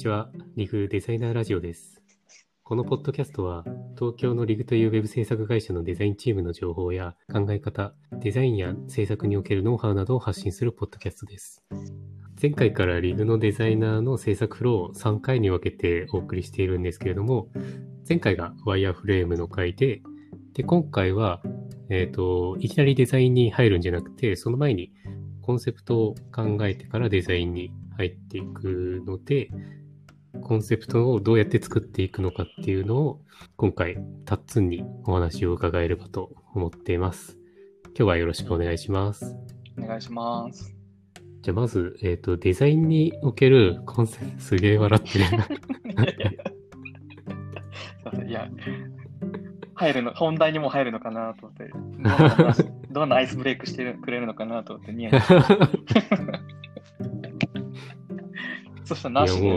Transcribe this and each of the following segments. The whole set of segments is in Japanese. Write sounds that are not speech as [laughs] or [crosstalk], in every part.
ちは。リグデザイナーラジオです。このポッドキャストは、東京のリグというウェブ制作会社のデザインチームの情報や考え方、デザインや制作におけるノウハウなどを発信するポッドキャストです。前回からリグのデザイナーの制作フローを3回に分けてお送りしているんですけれども、前回がワイヤーフレームの回で、で、今回は、えっ、と、いきなりデザインに入るんじゃなくて、その前にコンセプトを考えてからデザインに入っていくので、コンセプトをどうやって作っていくのかっていうのを、今回、タッツンにお話を伺えればと思っています。今日はよろしくお願いします。お願いします。じゃあまず、えっ、と、デザインにおけるコンセプト、すげえ笑ってる。[laughs] すいや、入るの、本題にも入るのかなと思って、どんなアイスブレイクしてるくれるのかなと思って、ニヤニヤそしたらなしで、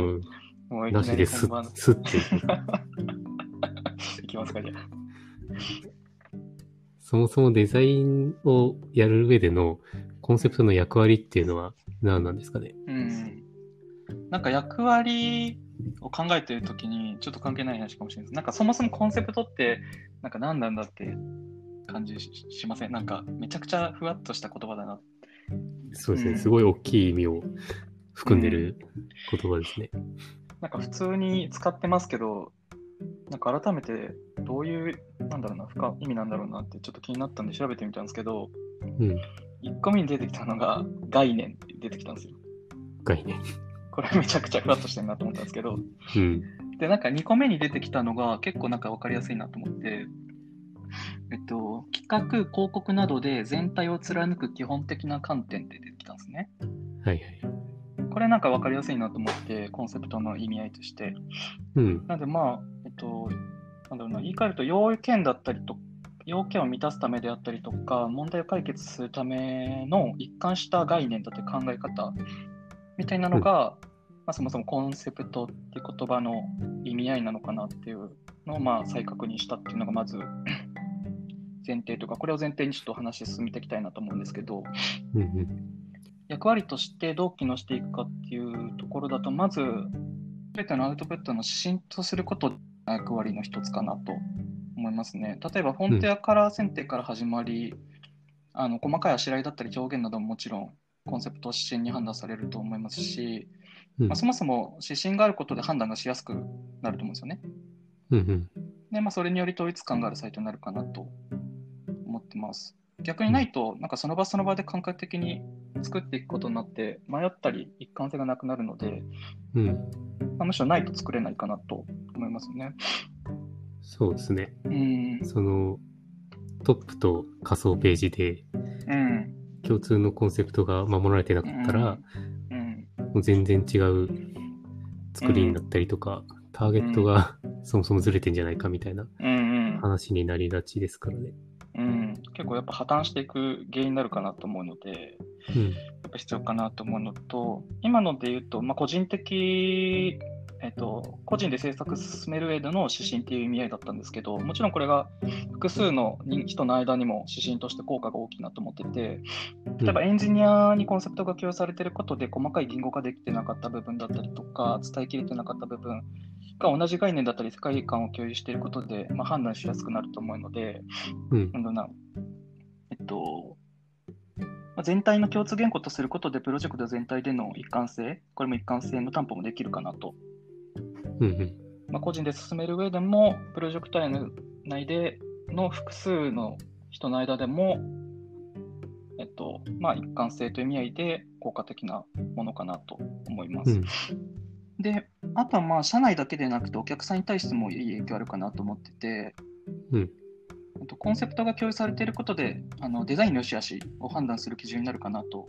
もう、もういきななしですり本番、すっていく。[laughs] いきますか、じゃあ。そもそもデザインをやる上でのコンセプトの役割っていうのは何なんですかね？うん。なんか役割を考えてるときに、ちょっと関係ない話かもしれないです。なんかそもそもコンセプトって、なんか何なんだって感じししません？なんかめちゃくちゃふわっとした言葉だなそうですね、うんすごい大きい意味を含んでる言葉ですね。なんか普通に使ってますけど、なんか改めてどういう、なんだろうな、深意味なんだろうなってちょっと気になったんで調べてみたんですけど、うん。1個目に出てきたのが概念って出てきたんですよ。概念。これめちゃくちゃふわっとしてるなと思ったんですけど、うん。で、なんか2個目に出てきたのが結構なんか分かりやすいなと思って、えっと、企画、広告などで全体を貫く基本的な観点って出てきたんですね。はいはい。これなんか分かりやすいなと思って、コンセプトの意味合いとして。うん。なんでまあ、えっと、なんだろうな、言い換えると要件だったりと、要件を満たすためであったりとか、問題を解決するための一貫した概念だって考え方みたいなのが、まあ、そもそもコンセプトっていう言葉の意味合いなのかなっていうのをまあ再確認したっていうのがまず [laughs] 前提とか、これを前提にちょっと話進めていきたいなと思うんですけど、うんうん。役割としてどう機能していくかっていうところだと、まず、全てのアウトプットの指針とすることが役割の一つかなと思いますね。例えば、フォントやカラー選定から始まり、あの細かいあしらいだったり表現などももちろんコンセプト指針に判断されると思いますし、うんまあ、そもそも指針があることで判断がしやすくなると思うんですよね。うんうん。で、まあ、それにより統一感があるサイトになるかなと思ってます。逆にないと、なんかその場その場で感覚的に作っていくことになって、迷ったり一貫性がなくなるので、うん。まあ、むしろないと作れないかなと思いますね。そうですね。うん。その、トップと仮想ページでうん。共通のコンセプトが守られてなかったら、うん。もう全然違う作りになったりとか、ターゲットが [laughs] そもそもずれてんじゃないかみたいなうん。うん。話になりがちですからね。うん。結構やっぱ破綻していく原因になるかなと思うので、うん。やっぱ必要かなと思うのと、今ので言うと、まあ、個人的、えっと、個人で制作進める上での指針っていう意味合いだったんですけど、もちろんこれが複数の人の間にも指針として効果が大きいなと思ってて、例えばエンジニアにコンセプトが共有されていることで細かい言語化できてなかった部分だったりとか、伝えきれてなかった部分が同じ概念だったり世界観を共有していることで、まあ、判断しやすくなると思うので、うんな。えっと、まあ、全体の共通言語とすることで、プロジェクト全体での一貫性、これも一貫性の担保もできるかなと。うんうん。まあ、個人で進める上でも、プロジェクト内での複数の人の間でも、えっと、まあ、一貫性という意味合いで効果的なものかなと思います。うん。で、あとはまあ、社内だけでなくて、お客さんに対してもいい影響あるかなと思ってて、うんあとコンセプトが共有されていることで、あのデザインの良し悪しを判断する基準になるかなと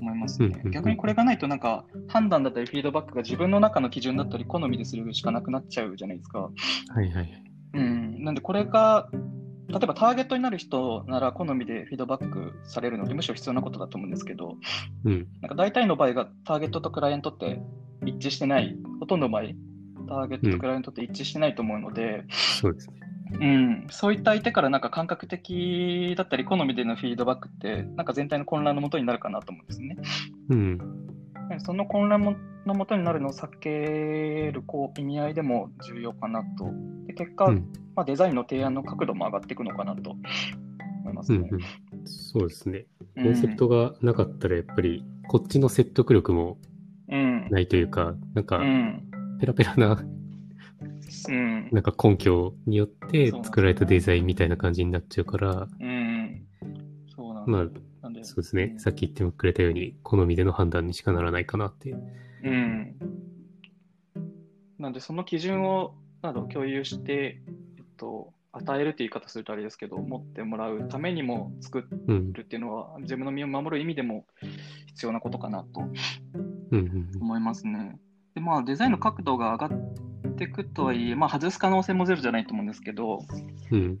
思いますね。逆にこれがないと、なんか判断だったりフィードバックが自分の中の基準だったり、好みでするしかなくなっちゃうじゃないですか。はいはいはい。うん、なんでこれが、例えばターゲットになる人なら好みでフィードバックされるので、むしろ必要なことだと思うんですけど、うん。なんか大体の場合がターゲットとクライアントって一致してない、ほとんどの場合、ターゲットとクライアントって一致してないと思うので、そうですね。うん、そういった相手からなんか感覚的だったり、好みでのフィードバックって、なんか全体の混乱のもとになるかなと思うんですね。うん。その混乱ものもとになるのを避けるこう意味合いでも重要かなと。で結果、うんまあ、デザインの提案の角度も上がっていくのかなと思いますね。うんうん、そうですね。コンセプトがなかったら、やっぱり、こっちの説得力もうん、ないというか、なんうか、ん、ペラペラな、うん、なんか根拠によって作られたデザインみたいな感じになっちゃうから、うん、そうなんですまあ、そうですね。さっき言ってくれたように、好みでの判断にしかならないかなって。うん。なんで、その基準をなど共有して、えっと、与えるって言い方するとあれですけど、持ってもらうためにも作うん。るっていうのは、自分の身を守る意味でも必要なことかなとうんうん思いますね。で、まあ、デザインの角度が上がっていくとはいえ、まあ、外す可能性もゼロじゃないと思うんですけど、うん。うん。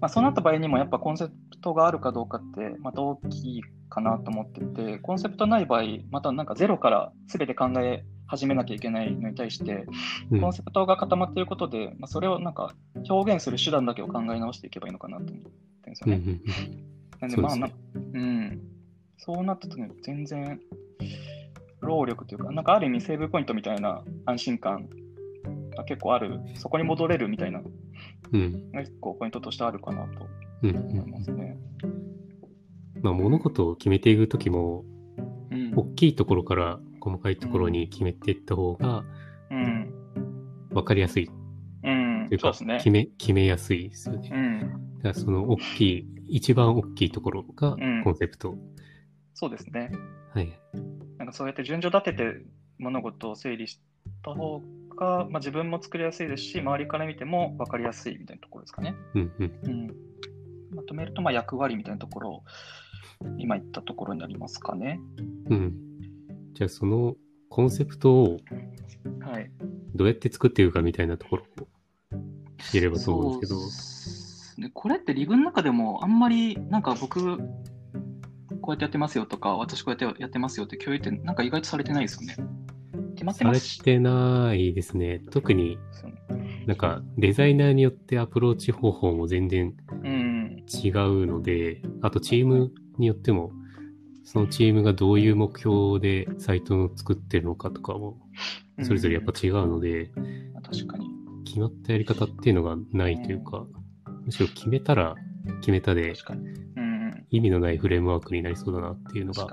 まあ、そうなった場合にもやっぱコンセプトがあるかどうかってまた大きいかなと思ってて、コンセプトない場合、またなんかゼロから全て考え始めなきゃいけないのに対して、うんコンセプトが固まっていることで、まあ、それをなんか表現する手段だけを考え直していけばいいのかなと思ってるんですよね。うんうんなんでまあなうん。そうなった時に全然労力というか、なんかある意味セーブポイントみたいな安心感が結構ある、そこに戻れるみたいなのうん。が結構ポイントとしてあるかなとうんう思いんますね。まあ、物事を決めていくときも、うん大きいところから細かいところに決めていった方がうん。分かりやすいうんというか、そうですね決。め、決めやすいですよね。うん。だからその大きい、一番大きいところがうんコンセプト。そうですね。はい。なんかそうやって順序立てて物事を整理した方が、まあ、自分も作りやすいですし、周りから見ても分かりやすいみたいなところですかね。うんうん。うん。まとめると、まあ役割みたいなところを、今言ったところになりますかね。うん。じゃあそのコンセプトをはい。どうやって作っていくかみたいなところを知ればと思うんですけど。そうでこれってリグの中でもあんまりなんか僕こうやってやってますよとか私こうやってやってますよって共有ってなんか意外とされてないですよね。決まってされますてないですね。特になんかデザイナーによってアプローチ方法も全然うん。違うので、あとチームによっても、そのチームがどういう目標でサイトを作ってるのかとかも、それぞれやっぱ違うので、うん確かに。決まったやり方っていうのがないというか、むしろ決めたら決めたで。意味のないフレームワークになりそうだなっていうのが。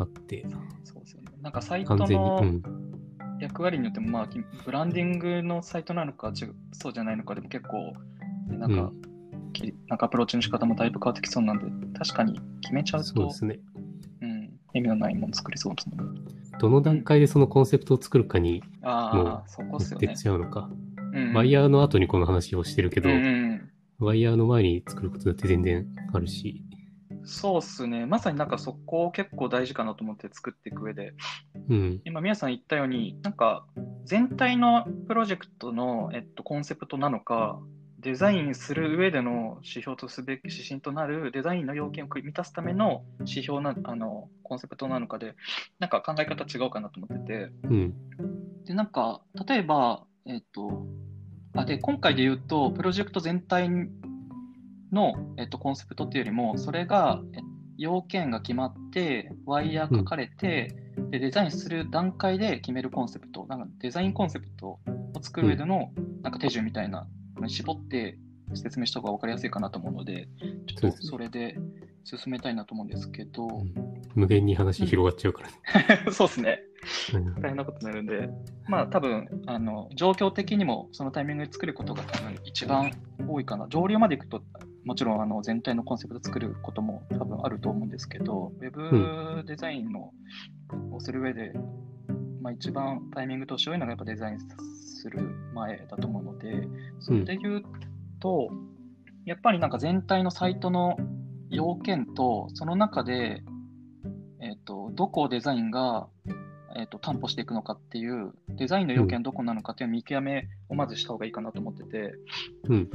あって、そうですよね。なんかサイトのうん、役割によっても、まあ、きブランディングのサイトなのか、そうじゃないのかでも結構、ねなんか、うきなんかアプローチの仕方もだいぶ変わってきそうなんで、確かに決めちゃうとそうで、すね。うん、意味のないもの作りそうですね。どの段階でそのコンセプトを作るかにああ、そこっすよね持ってっ。ちゃうのか。うんワイヤーの後にこの話をしてるけど、うんうんワイヤーの前に作ることだって全然あるし、そうっすね。まさになんかそこ結構大事かなと思って作っていく上で、うん、今皆さん言ったように、なんか全体のプロジェクトの、えっと、コンセプトなのか、デザインする上での指標とすべき指針となるデザインの要件を満たすための指標なあのコンセプトなのかで、なんか考え方違うかなと思ってて、うん、で、なんか、例えば、えっと、あ、で、今回で言うと、プロジェクト全体の、えっと、コンセプトっていうよりも、それが、え要件が決まって、ワイヤー書かれて、で、デザインする段階で決めるコンセプト、なんかデザインコンセプトを作る上での、なんか手順みたいなのに絞って説明した方が分かりやすいかなと思うので、ちょっとそれで進めたいなと思うんですけど、無限に話広がっちゃうからね。[laughs] そうですね。うん。大変なことになるんで、まあ多分あの状況的にもそのタイミングで作ることが多分一番多いかな。上流まで行くと、もちろんあの全体のコンセプト作ることも多分あると思うんですけど、ウェブデザインのをする上で、まあ、一番タイミングとして多いのがやっぱデザインする前だと思うので、それで言うと、やっぱりなんか全体のサイトの要件と、その中で、えっとどこをデザインがえー、と担保していくのかっていう、デザインの要件どこなのかっていう見極めをまずした方がいいかなと思ってて、うん、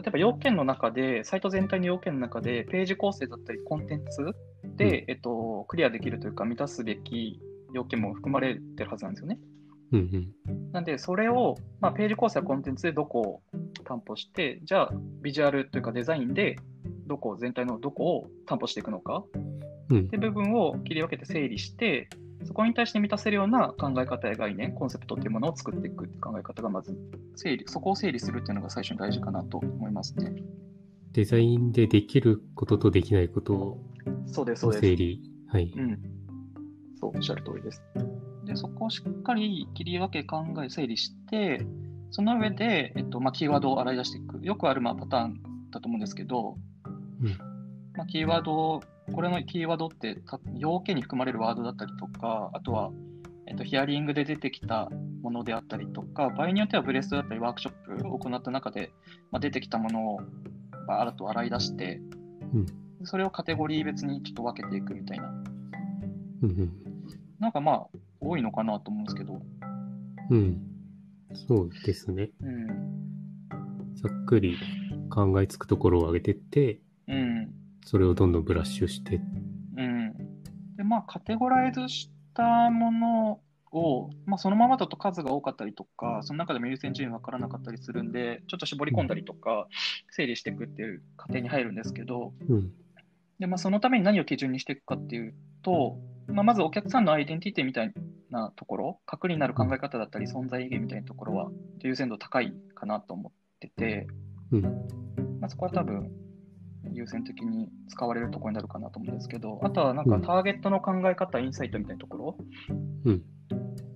例えば要件の中で、サイト全体の要件の中で、ページ構成だったりコンテンツで、えっと、クリアできるというか、満たすべき要件も含まれてるはずなんですよね。うん、なんで、それを、まあ、ページ構成やコンテンツでどこを担保して、じゃあ、ビジュアルというかデザインで、どこを、全体のどこを担保していくのかうん、って部分を切り分けて整理して、そこに対して満たせるような考え方や概念、コンセプトっていうものを作っていく考え方がまず整理、そこを整理するっていうのが最初に大事かなと思いますね。デザインでできることとできないことをそうです、そうです。整理。はい。うん。そう、おっしゃる通りです。で、そこをしっかり切り分け、考え、整理して、その上で、えっとまあ、キーワードを洗い出していく。よくあるまあパターンだと思うんですけど、うんまあ、キーワードを、これのキーワードってた要件に含まれるワードだったりとか、あとは、えっと、ヒアリングで出てきたものであったりとか、場合によってはブレストだったりワークショップを行った中で、まあ、出てきたものをバーッと洗い出して、うんそれをカテゴリー別にちょっと分けていくみたいなうんうん。なんかまあ、多いのかなと思うんですけど、うん。そうですね。うん。ざっくり考えつくところを上げてって、うん。それをどんどんブラッシュして。うん。で、まあ、カテゴライズしたものを、まあ、そのままだと数が多かったりとか、その中でも優先順位分からなかったりするんで、ちょっと絞り込んだりとか、整理していくっていう過程に入るんですけど、うん。で、まあ、そのために何を基準にしていくかっていうと、まあ、まずお客さんのアイデンティティみたいなところ、核になる考え方だったり、存在意義みたいなところは、優先度高いかなと思ってて、うん。まあ、そこは多分、優先的に使われるところになるかなと思うんですけど、あとはなんかうんターゲットの考え方、インサイトみたいなところうん。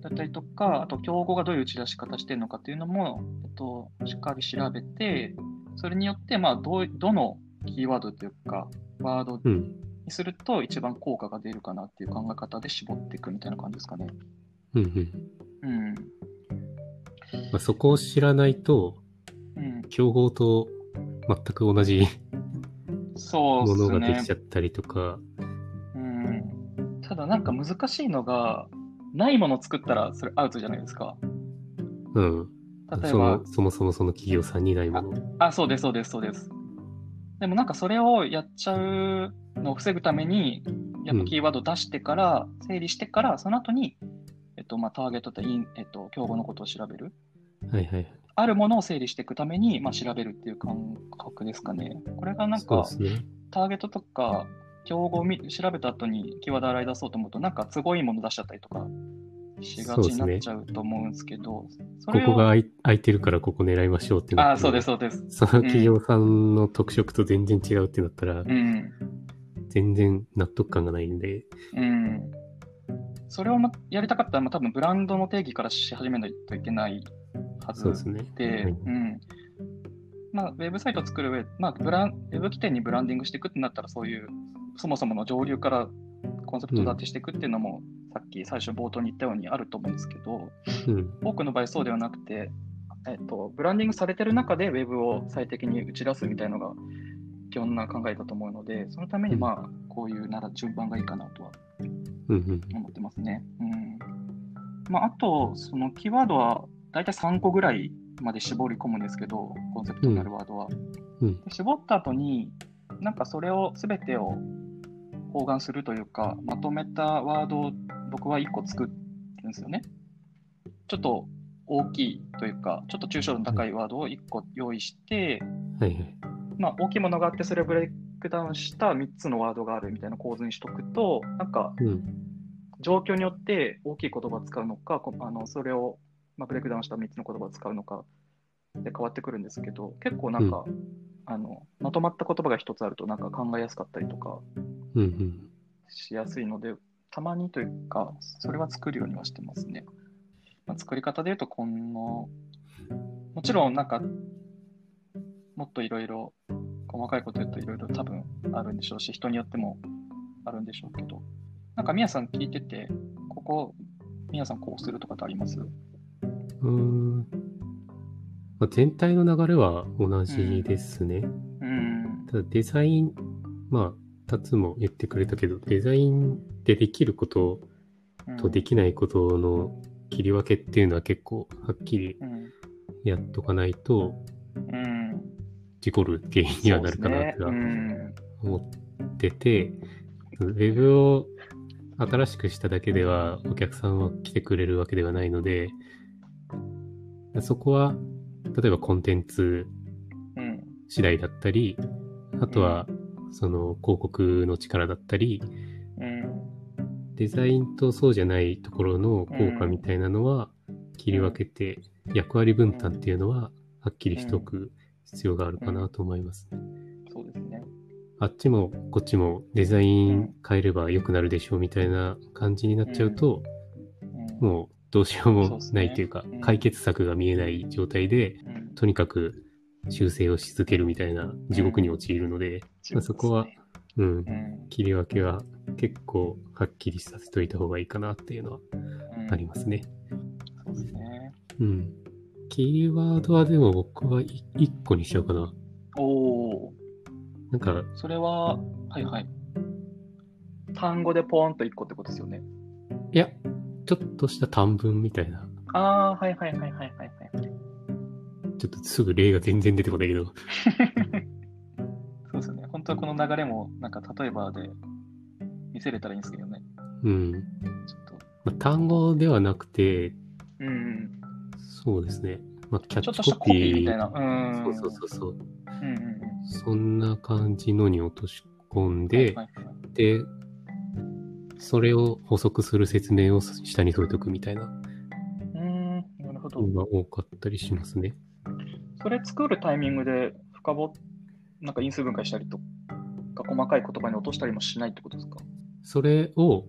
だったりとか、あと競合がどういう打ち出し方してるのかっていうのも、えっと、しっかり調べて、それによって、まあ、どうどのキーワードというか、ワードうん。にすると一番効果が出るかなっていう考え方で絞っていくみたいな感じですかね。うん。うん。うん。まあ、そこを知らないと、うん。競合と全く同じそうものができち。ゃったりとか、うん。ただなんか難しいのが、ないものを作ったらそれアウトじゃないですか。うん。例えばそもそもその企業さんにないもの。あ、そうです、そうです、そうです。でもなんかそれをやっちゃうのを防ぐために、やっぱキーワード出してから、整理してから、その後に、えっと、まあ、ターゲットとイン、えっと、競合のことを調べる。はいはい。あるものを整理していくために、まあ、調べるっていう感覚ですかね。これがなんかね。ターゲットとか、競合を見調べた後にキーワード洗い出そうと思うと、なんか都合いいもの出しちゃったりとかしがちになっちゃうと思うんですけど、それをここが空いてるからここ狙いましょうってなってあ、そうです、そうです。その企業さんの特色と全然違うってなったら、うん。全然納得感がないんで、うん。それをまやりたかったら、まあ、多分ブランドの定義からし始めないといけないはずそうですね。うん。まあ、ウェブサイトを作る上、まあ、ブラン、ウェブ起点にブランディングしていくってなったら、そういう、そもそもの上流からコンセプト立てしていくっていうのも、さっき最初冒頭に言ったようにあると思うんですけど、うん。多くの場合そうではなくて、えっと、ブランディングされてる中でウェブを最適に打ち出すみたいなのが基本な考えだと思うので、そのためにうんまあ、こういうなら順番がいいかなとはうんうん。思ってますね。うん。まあ、あと、そのキーワードは大体3個ぐらいまで絞り込むんですけど、コンセプトになるワードは。うんで絞った後に、なんかそれを全てを包含するというか、まとめたワードを僕は1個作るんですよね。ちょっと大きいというか、ちょっと抽象度の高いワードを1個用意して、はいはい。まあ、大きいものがあって、それをブレイクダウンした3つのワードがあるみたいな構図にしとくと、なんかうん。状況によって大きい言葉を使うのか、こあのそれを、まあ、ブレイクダウンした3つの言葉を使うのかで変わってくるんですけど、結構なんか、あのまとまった言葉が1つあるとなんか考えやすかったりとかうんうん。しやすいので、たまにというか、それは作るようにはしてますね。まあ、作り方で言うと、この、もちろんなんか、もっといろいろ、細かいこと言うといろいろ多分あるんでしょうし、人によってもあるんでしょうけど、なんか、みやさん聞いてて、ここ、みやさんこうするとかってあります？うーん。まあ、全体の流れは同じですね。うん。ただデザイン、まあ、タツも言ってくれたけど、デザインでできることうんとできないことの切り分けっていうのは結構はっきりうん。やっとかないと、うん。事故る原因にはなるかなとは思ってて、ウェブを新しくしただけではお客さんは来てくれるわけではないので、そこは、例えばコンテンツうん。うん。次第だったり、あとは、その広告の力だったり、うん。デザインとそうじゃないところの効果みたいなのは切り分けて、役割分担っていうのははっきりしておく必要があるかなと思います。そうですね。あっちもこっちもデザイン変えれば良くなるでしょうみたいな感じになっちゃうと、うんもうどうしようもないというかそうですねうん、解決策が見えない状態で、うんとにかく修正をし続けるみたいな地獄に陥るので、まあそこは、うんう、ん切り分けは結構はっきりさせといた方がいいかなっていうのはうんありますね。そうですね。うん。キーワードはでも僕は1個にしようかな。おお。なんか、それは、はいはい。単語でポーンと1個ってことですよね。いや、ちょっとした短文みたいな。ああ、はいはいはいはいはいはい。ちょっとすぐ例が全然出てこないけど。[laughs] そうですよね。本当はこの流れも、なんか例えばで見せれたらいいんですけどね。うん。ちょっと。まあ、単語ではなくて、うんうん。そうですね。まあ、キャッチコピーみー。たいな。うん。そうそうそうそう。うんうんうん。そんな感じのに落とし込んで、はいはいはいで、それを補足する説明を下に添えておくみたいなうーん、なるほど。のが多かったりしますね。それ作るタイミングで深掘なんか因数分解したりとか、細かい言葉に落としたりもしないってことですか？それを、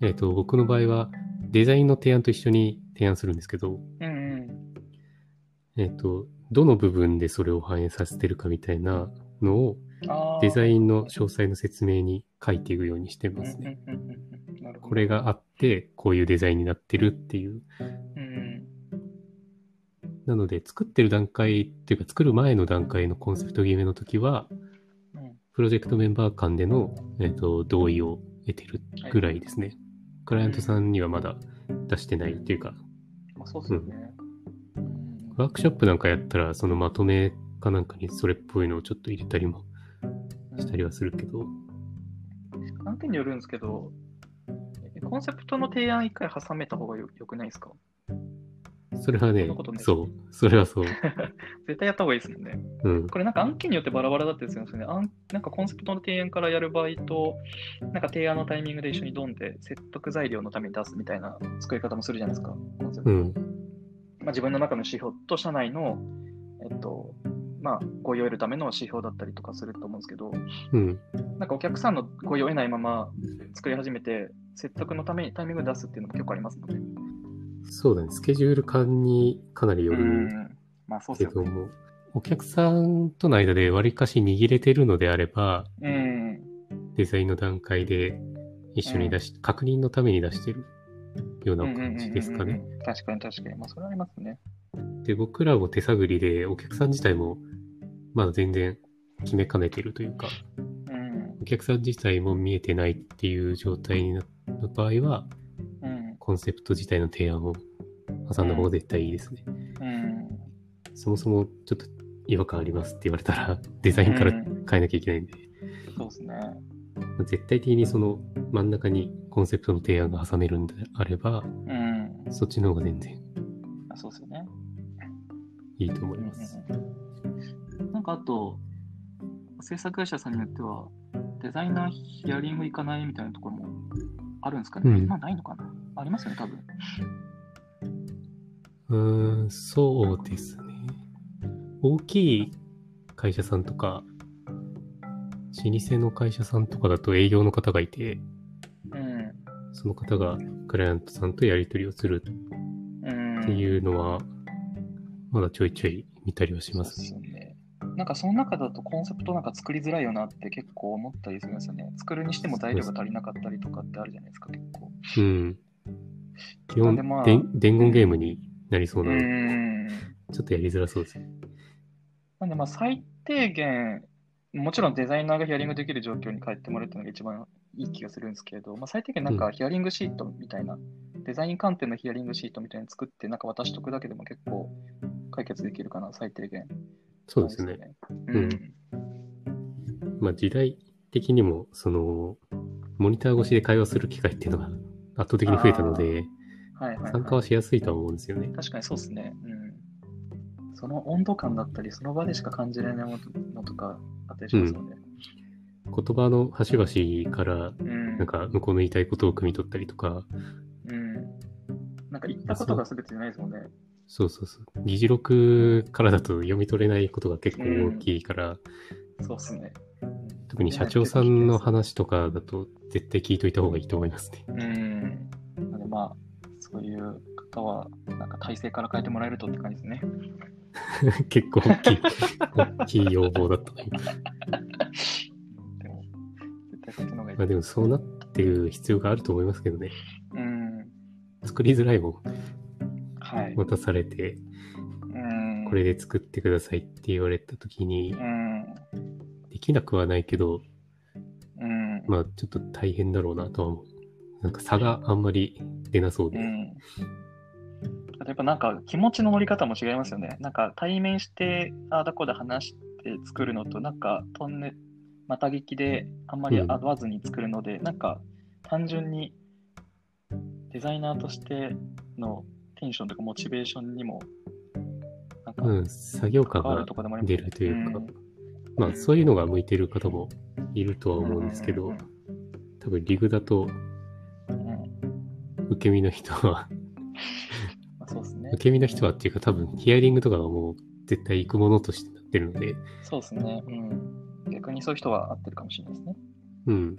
えっ、と、僕の場合はデザインの提案と一緒に提案するんですけど、うんうん。えっ、と、どの部分でそれを反映させてるかみたいなのをデザインの詳細の説明に書いていくようにしてますね。これがあって、こういうデザインになってるっていう。うんなので、作ってる段階っていうか、作る前の段階のコンセプト決めの時は、プロジェクトメンバー間での、えっと同意を得てるぐらいですね。クライアントさんにはまだ出してないっていうか、まあ、そうですよね。うんワークショップなんかやったら、そのまとめかなんかにそれっぽいのをちょっと入れたりもしたりはするけど、案件によるんですけど、コンセプトの提案一回挟めた方がよよくないですか？それはねそう、それはそう。[laughs] 絶対やった方がいいですもんね。うん。これなんか案件によってバラバラだったりするんですよね。案なんかコンセプトの提案からやる場合と、なんか提案のタイミングで一緒にドンで説得材料のために出すみたいな作り方もするじゃないですか。うん。まあ、自分の中の指標と社内の、えっと、まあ、合意を得るための指標だったりとかすると思うんですけど、うん。なんかお客さんの合意を得ないまま作り始めて、説得のためにタイミングで出すっていうのも結構ありますので。そうだね。スケジュール感にかなりよるうんまあそうですよね。お客さんとの間で割りかし握れてるのであれば、うん。デザインの段階で一緒に出し、確認のために出してるような感じですかね。うんうんうんうん確かに確かに。まあそれはありますね。で、僕らも手探りで、お客さん自体もまだ全然決めかねてるというか、うん。お客さん自体も見えてないっていう状態になった場合は、うん。コンセプト自体の提案を挟んだ方が絶対いいですね。うん。そもそもちょっと違和感ありますって言われたら、[laughs] デザインからうん変えなきゃいけないんで、そうですね。絶対的にその真ん中にコンセプトの提案が挟めるんであれば、うん。そっちの方が全然あそうですよね。いいと思います。なんかあと、制作会社さんによっては、デザイナーヒアリング行かないみたいなところもあるんですかね。うんまあないのかな。ありますよね、多分。うーん、そうですね。大きい会社さんとか、老舗の会社さんとかだと営業の方がいて、うん。その方がクライアントさんとやり取りをするうん。っていうのは、まだちょいちょい見たりはしますね。なんかその中だとコンセプトなんか作りづらいよなって結構思ったりするんですよね。作るにしても材料が足りなかったりとかってあるじゃないですか、結構。うん。基本、でまあ伝言ゲームになりそうなので、ん。ちょっとやりづらそうですね。なんでまあ最低限、もちろんデザイナーがヒアリングできる状況に帰ってもらうっていうのが一番いい気がするんですけれど、まあ、最低限なんかヒアリングシートみたいな、デザイン観点のヒアリングシートみたいに作って、なんか渡しとくだけでも結構解決できるかな、最低限。そうですね。。うん。まあ時代的にも、その、モニター越しで会話する機会っていうのが圧倒的に増えたので、はいはい、はい。参加はしやすいとは思うんですよね。確かにそうですね。うん。その温度感だったり、その場でしか感じられないものとかあったりしますよね。言葉の端々からなんか向こうの言いたいことを汲み取ったりとか、うん。なんか言ったことが全てじゃないですもんね。そうそうそう。議事録からだと読み取れないことが結構大きいから、そうっすね。特に社長さんの話とかだと絶対聞いといた方がいいと思いますね。うん。なのでまあ、そういう方は、なんか体制から変えてもらえるとって感じですね。[laughs] 結構大きい、大きい要望だったね。でも、絶対そっちの方がいい。まあでもそうなってる必要があると思いますけどね。うん。作りづらいもんはい。渡されて、うん。これで作ってくださいって言われた時にう、ん。できなくはないけど、うん。まあちょっと大変だろうなとは思う。なんか差があんまり出なそうで。やっぱなんか気持ちの乗り方も違いますよね。なんか対面して、ああだこうだ話して作るのと、なんかトンネ、また聞きであんまりうん合わずに作るので、なんか単純にデザイナーとしてのテンションとかモチベーションにも、なんかうん、作業感が出るというか、んまあそういうのが向いてる方もいるとは思うんですけど多分リグだと受け身の人は、[laughs] まあ、そうですね受。け身の人はっていうか多分ヒアリングとかはもう絶対行くものとしてなってるので、そうですね。うん。逆にそういう人は合ってるかもしれないですね。うん、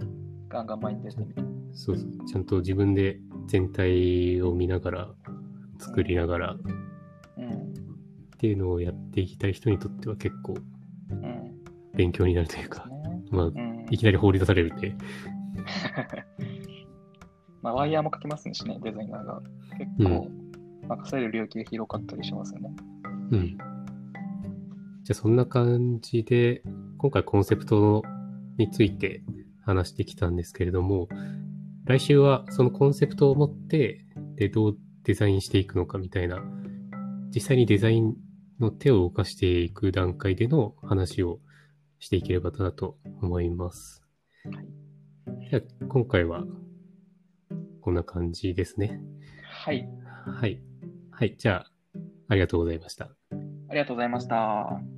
ガンガン前に出てみて。そうそう、ちゃんと自分で全体を見ながら、作りながらっうん。ていうのをやっていきたい人にとっては結構うん。勉強になるというか、ね。まあうん。いきなり放り出されるんで、[laughs] まあ、ワイヤーも書きますしね、デザイナーが。結構、任せる領域が広かったりしますよね。うん。じゃあそんな感じで、今回コンセプトについて話してきたんですけれども、来週はそのコンセプトを持って、で、どうデザインしていくのかみたいな、実際にデザインの手を動かしていく段階での話をしていければなと思います。じゃあ今回はこんな感じですね。はい。はい。はい。じゃあ、ありがとうございました。ありがとうございました。